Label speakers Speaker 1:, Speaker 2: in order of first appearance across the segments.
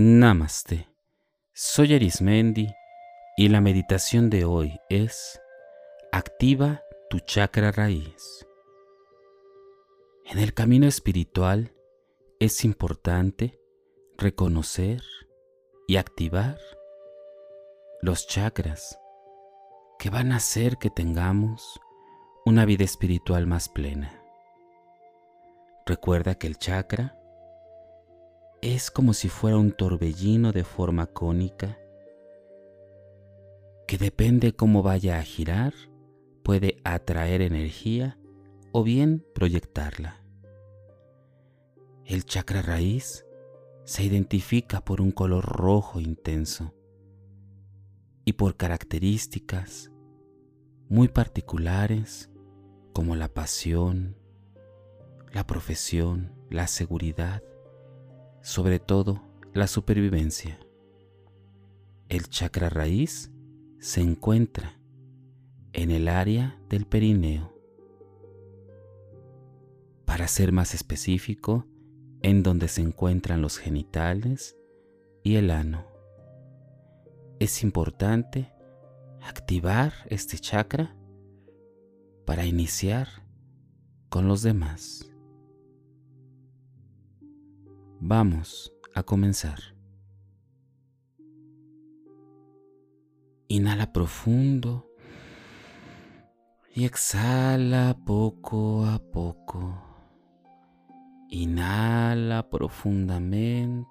Speaker 1: Namaste. Soy Arismendi y la meditación de hoy es Activa tu chakra raíz. En el camino espiritual es importante reconocer y activar los chakras que van a hacer que tengamos una vida espiritual más plena. Recuerda que el chakra es como si fuera un torbellino de forma cónica que depende cómo vaya a girar, puede atraer energía o bien proyectarla. El chakra raíz se identifica por un color rojo intenso y por características muy particulares como la pasión, la profesión, la seguridad, sobre todo la supervivencia. El chakra raíz se encuentra en el área del perineo. Para ser más específico, en donde se encuentran los genitales y el ano. Es importante activar este chakra para iniciar con los demás. Vamos a comenzar. Inhala profundo y exhala poco a poco. Inhala profundamente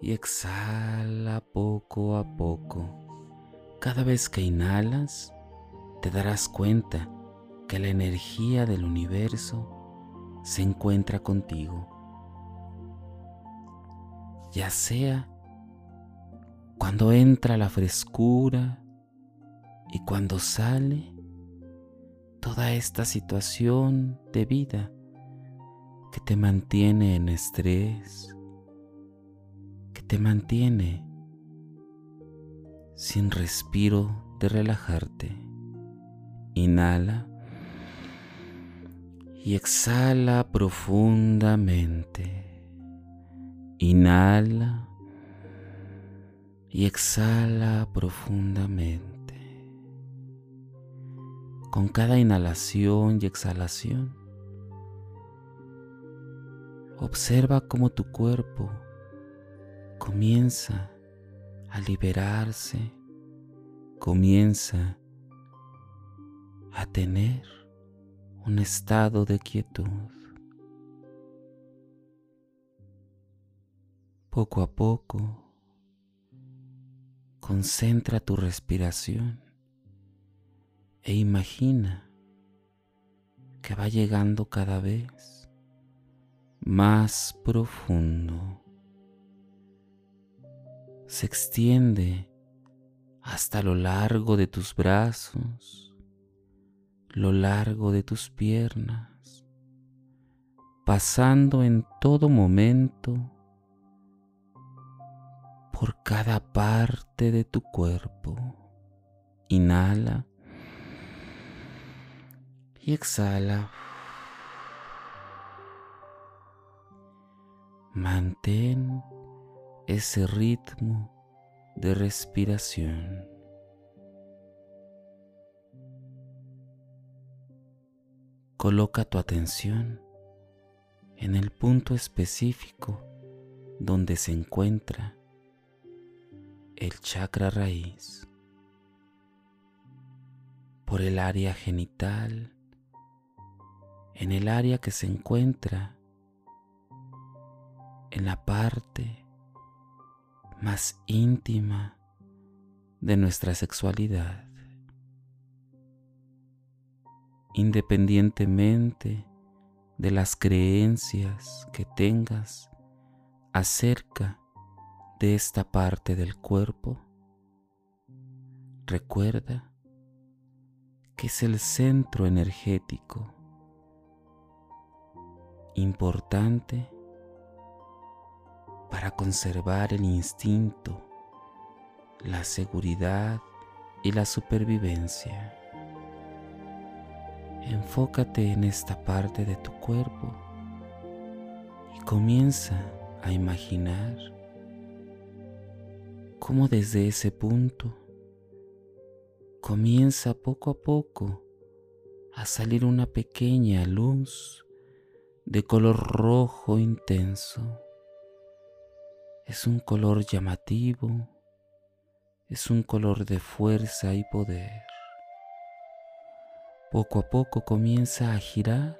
Speaker 1: y exhala poco a poco. Cada vez que inhalas, te darás cuenta que la energía del universo se encuentra contigo ya sea cuando entra la frescura y cuando sale toda esta situación de vida que te mantiene en estrés, que te mantiene sin respiro de relajarte. Inhala y exhala profundamente. Inhala y exhala profundamente. Con cada inhalación y exhalación, observa cómo tu cuerpo comienza a liberarse, comienza a tener un estado de quietud. Poco a poco, concentra tu respiración e imagina que va llegando cada vez más profundo. Se extiende hasta lo largo de tus brazos, lo largo de tus piernas, pasando en todo momento por cada parte de tu cuerpo. Inhala y exhala. Mantén ese ritmo de respiración. Coloca tu atención en el punto específico donde se encuentra el chakra raíz, por el área genital, en el área que se encuentra en la parte más íntima de nuestra sexualidad. Independientemente de las creencias que tengas acerca de esta parte del cuerpo, recuerda que es el centro energético importante para conservar el instinto, la seguridad y la supervivencia. Enfócate en esta parte de tu cuerpo y comienza a imaginar cómo desde ese punto comienza poco a poco a salir una pequeña luz de color rojo intenso. Es un color llamativo, es un color de fuerza y poder. Poco a poco comienza a girar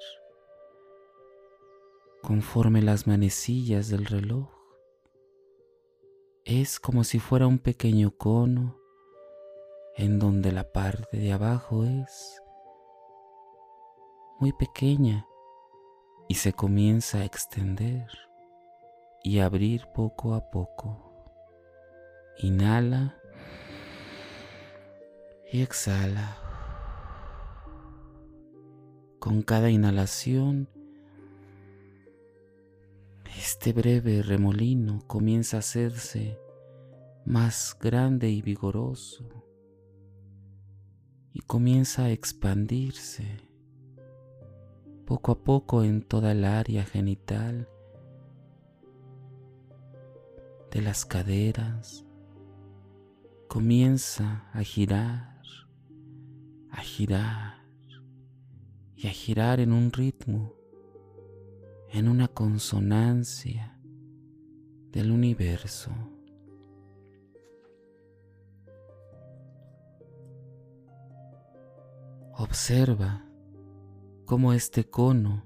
Speaker 1: conforme las manecillas del reloj. Es como si fuera un pequeño cono en donde la parte de abajo es muy pequeña y se comienza a extender y abrir poco a poco. Inhala y exhala. Con cada inhalación, este breve remolino comienza a hacerse más grande y vigoroso y comienza a expandirse poco a poco en toda el área genital de las caderas. Comienza a girar, a girar y a girar en un ritmo, en una consonancia del universo. Observa cómo este cono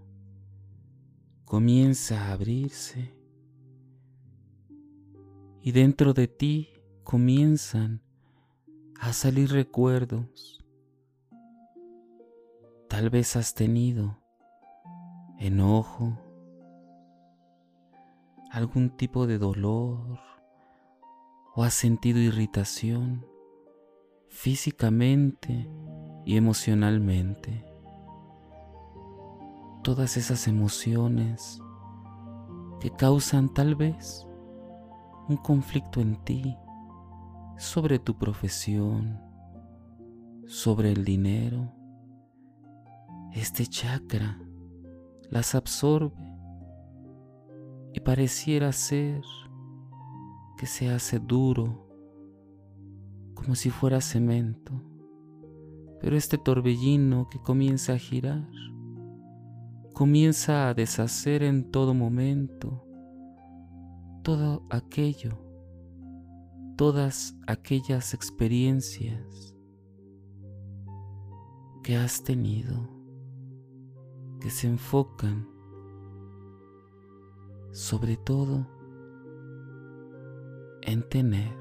Speaker 1: comienza a abrirse y dentro de ti comienzan a salir recuerdos. Tal vez has tenido enojo, algún tipo de dolor o has sentido irritación físicamente y emocionalmente todas esas emociones que causan tal vez un conflicto en ti sobre tu profesión, sobre el dinero. Este chakra las absorbe y pareciera ser que se hace duro como si fuera cemento. Pero este torbellino que comienza a girar comienza a deshacer en todo momento todo aquello, todas aquellas experiencias que has tenido, que se enfocan sobre todo en tener,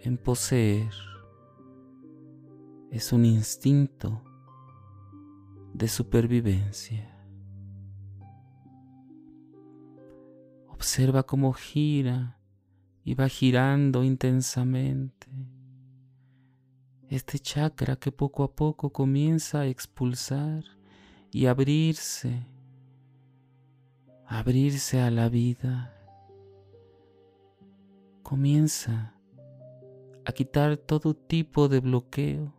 Speaker 1: en poseer. Es un instinto de supervivencia. Observa cómo gira y va girando intensamente. Este chakra que poco a poco comienza a expulsar y abrirse, abrirse a la vida. Comienza a quitar todo tipo de bloqueo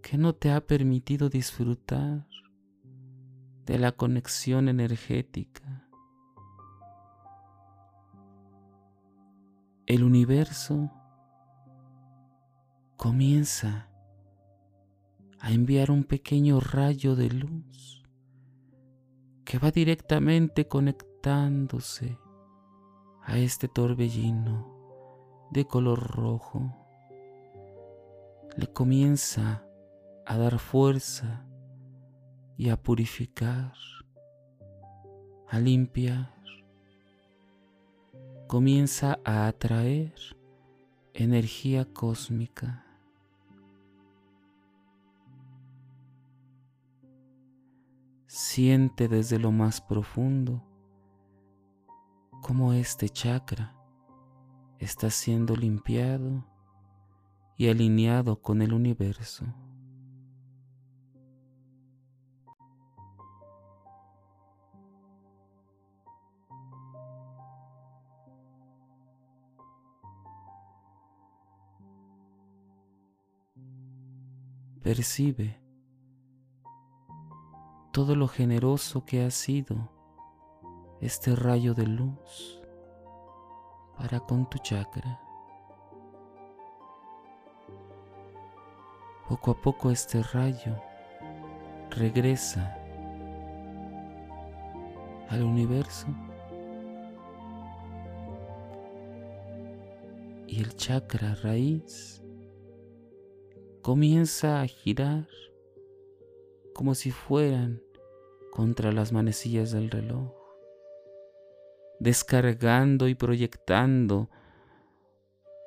Speaker 1: que no te ha permitido disfrutar de la conexión energética. El universo comienza a enviar un pequeño rayo de luz que va directamente conectándose a este torbellino de color rojo. Le comienza a dar fuerza y a purificar, a limpiar. Comienza a atraer energía cósmica. Siente desde lo más profundo cómo este chakra está siendo limpiado y alineado con el universo. Percibe todo lo generoso que has sido este rayo de luz para con tu chakra. Poco a poco este rayo regresa al universo y el chakra raíz comienza a girar como si fueran contra las manecillas del reloj, descargando y proyectando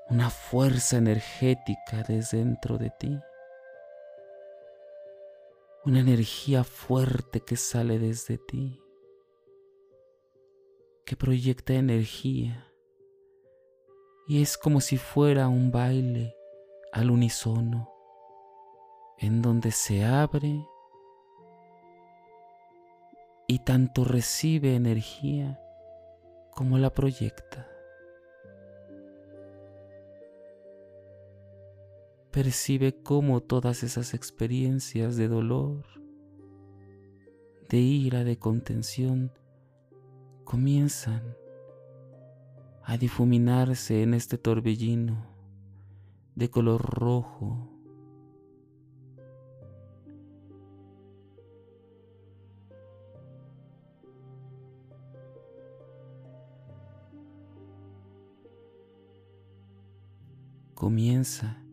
Speaker 1: una fuerza energética desde dentro de ti, una energía fuerte que sale desde ti, que proyecta energía. Y es como si fuera un baile al unísono en donde se abre y tanto recibe energía como la proyecta. Percibe cómo todas esas experiencias de dolor, de ira, de contención, comienzan a difuminarse en este torbellino de color rojo Comienza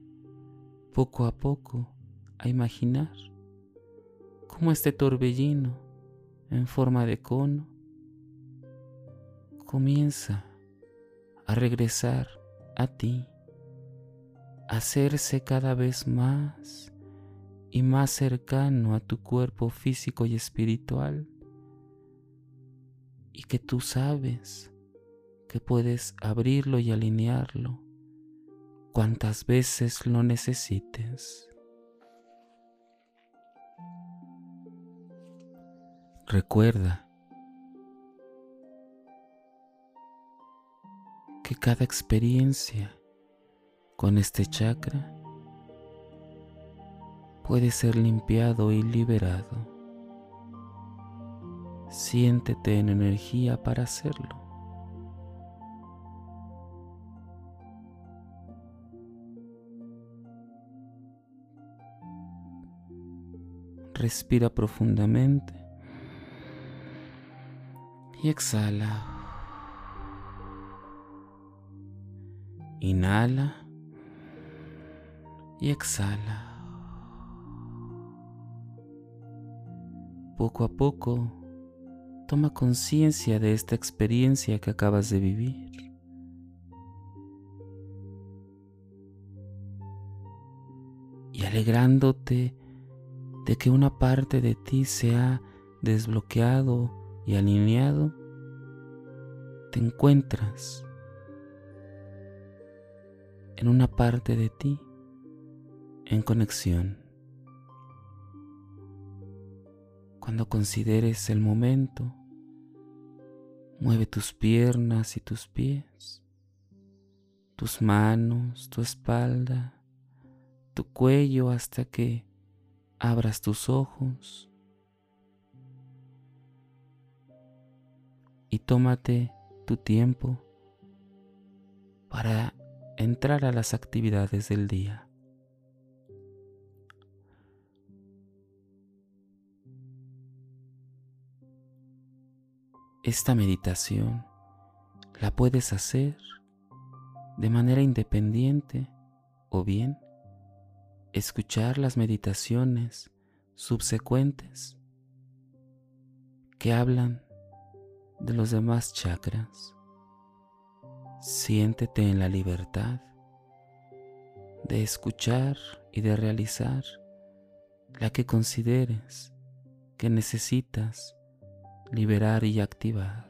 Speaker 1: poco a poco a imaginar cómo este torbellino en forma de cono comienza a regresar a ti, a hacerse cada vez más y más cercano a tu cuerpo físico y espiritual y que tú sabes que puedes abrirlo y alinearlo cuantas veces lo necesites. Recuerda que cada experiencia con este chakra puede ser limpiado y liberado. Siéntete en energía para hacerlo. Respira profundamente y exhala. Inhala y exhala. Poco a poco, toma conciencia de esta experiencia que acabas de vivir. Y alegrándote de que una parte de ti se ha desbloqueado y alineado, te encuentras en una parte de ti en conexión. Cuando consideres el momento, mueve tus piernas y tus pies, tus manos, tu espalda, tu cuello hasta que abras tus ojos y tómate tu tiempo para entrar a las actividades del día. Esta meditación la puedes hacer de manera independiente o bien escuchar las meditaciones subsecuentes que hablan de los demás chakras. Siéntete en la libertad de escuchar y de realizar la que consideres que necesitas liberar y activar.